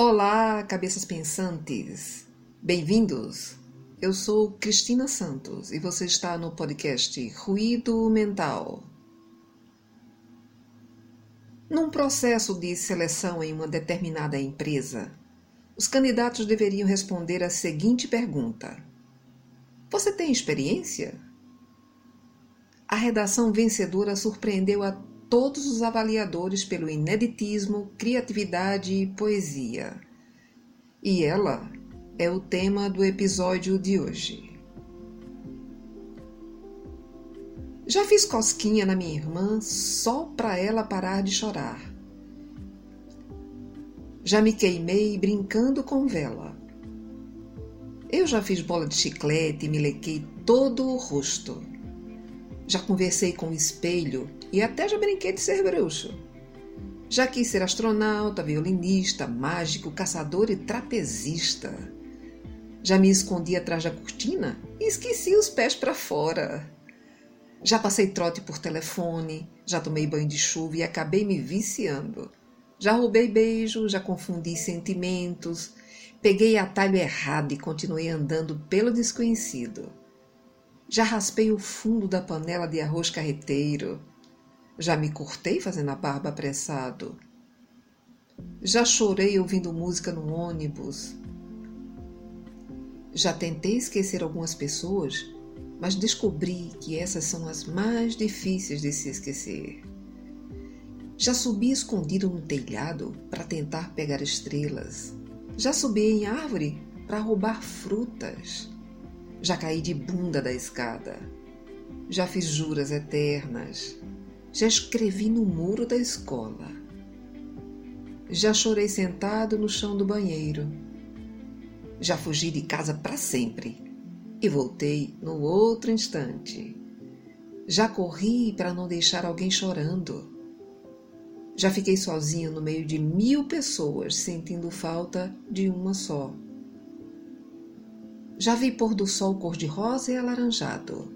Olá, cabeças pensantes! Bem-vindos! Eu sou Cristina Santos e você está no podcast Ruído Mental. Num processo de seleção em uma determinada empresa, os candidatos deveriam responder a seguinte pergunta: Você tem experiência? A redação vencedora surpreendeu a todos os avaliadores pelo ineditismo, criatividade e poesia. E ela é o tema do episódio de hoje. Já fiz cosquinha na minha irmã só para ela parar de chorar. Já me queimei brincando com vela. Eu já fiz bola de chiclete e me lequei todo o rosto. Já conversei com o espelho e até já brinquei de ser bruxo. Já quis ser astronauta, violinista, mágico, caçador e trapezista. Já me escondi atrás da cortina e esqueci os pés para fora. Já passei trote por telefone, já tomei banho de chuva e acabei me viciando. Já roubei beijo, já confundi sentimentos, peguei atalho errado e continuei andando pelo desconhecido. Já raspei o fundo da panela de arroz carreteiro, já me cortei fazendo a barba apressado. Já chorei ouvindo música no ônibus. Já tentei esquecer algumas pessoas, mas descobri que essas são as mais difíceis de se esquecer. Já subi escondido no telhado para tentar pegar estrelas. Já subi em árvore para roubar frutas. Já caí de bunda da escada. Já fiz juras eternas. Já escrevi no muro da escola. Já chorei sentado no chão do banheiro. Já fugi de casa para sempre e voltei no outro instante. Já corri para não deixar alguém chorando. Já fiquei sozinho no meio de mil pessoas, sentindo falta de uma só. Já vi pôr do sol cor-de-rosa e alaranjado.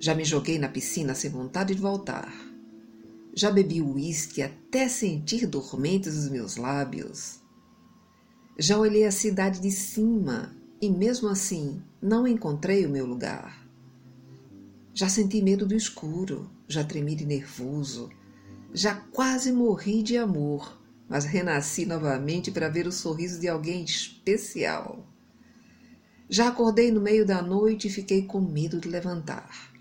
Já me joguei na piscina sem vontade de voltar. Já bebi uísque até sentir dormentes os meus lábios. Já olhei a cidade de cima e, mesmo assim, não encontrei o meu lugar. Já senti medo do escuro, já tremi de nervoso, já quase morri de amor, mas renasci novamente para ver o sorriso de alguém especial. Já acordei no meio da noite e fiquei com medo de levantar.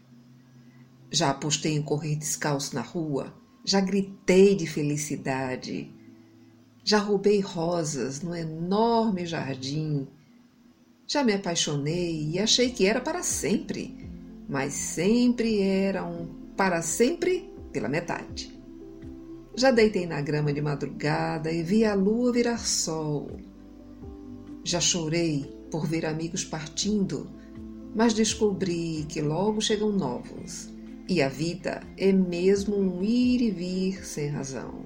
Já apostei em correr descalço na rua, já gritei de felicidade, já roubei rosas no enorme jardim, já me apaixonei e achei que era para sempre, mas sempre era um para sempre pela metade. Já deitei na grama de madrugada e vi a lua virar sol. Já chorei por ver amigos partindo, mas descobri que logo chegam novos e a vida é mesmo um ir e vir sem razão.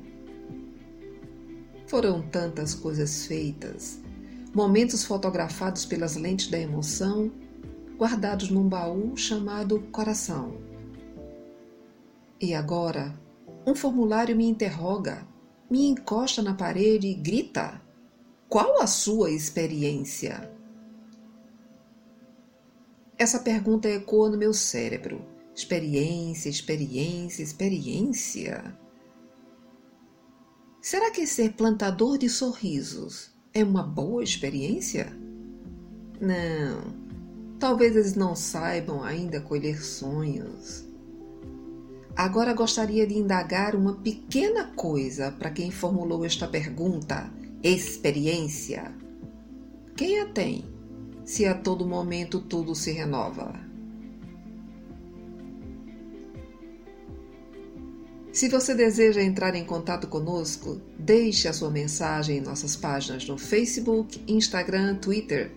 Foram tantas coisas feitas, momentos fotografados pelas lentes da emoção, guardados num baú chamado coração. E agora, um formulário me interroga, me encosta na parede e grita: Qual a sua experiência? Essa pergunta ecoa no meu cérebro Experiência, experiência, experiência. Será que ser plantador de sorrisos é uma boa experiência? Não, talvez eles não saibam ainda colher sonhos. Agora gostaria de indagar uma pequena coisa para quem formulou esta pergunta: experiência. Quem a tem, se a todo momento tudo se renova? Se você deseja entrar em contato conosco, deixe a sua mensagem em nossas páginas no Facebook, Instagram, Twitter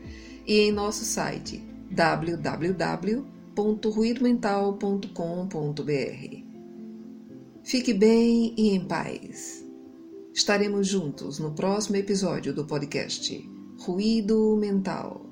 e em nosso site www.ruidomental.com.br. Fique bem e em paz. Estaremos juntos no próximo episódio do podcast Ruído Mental.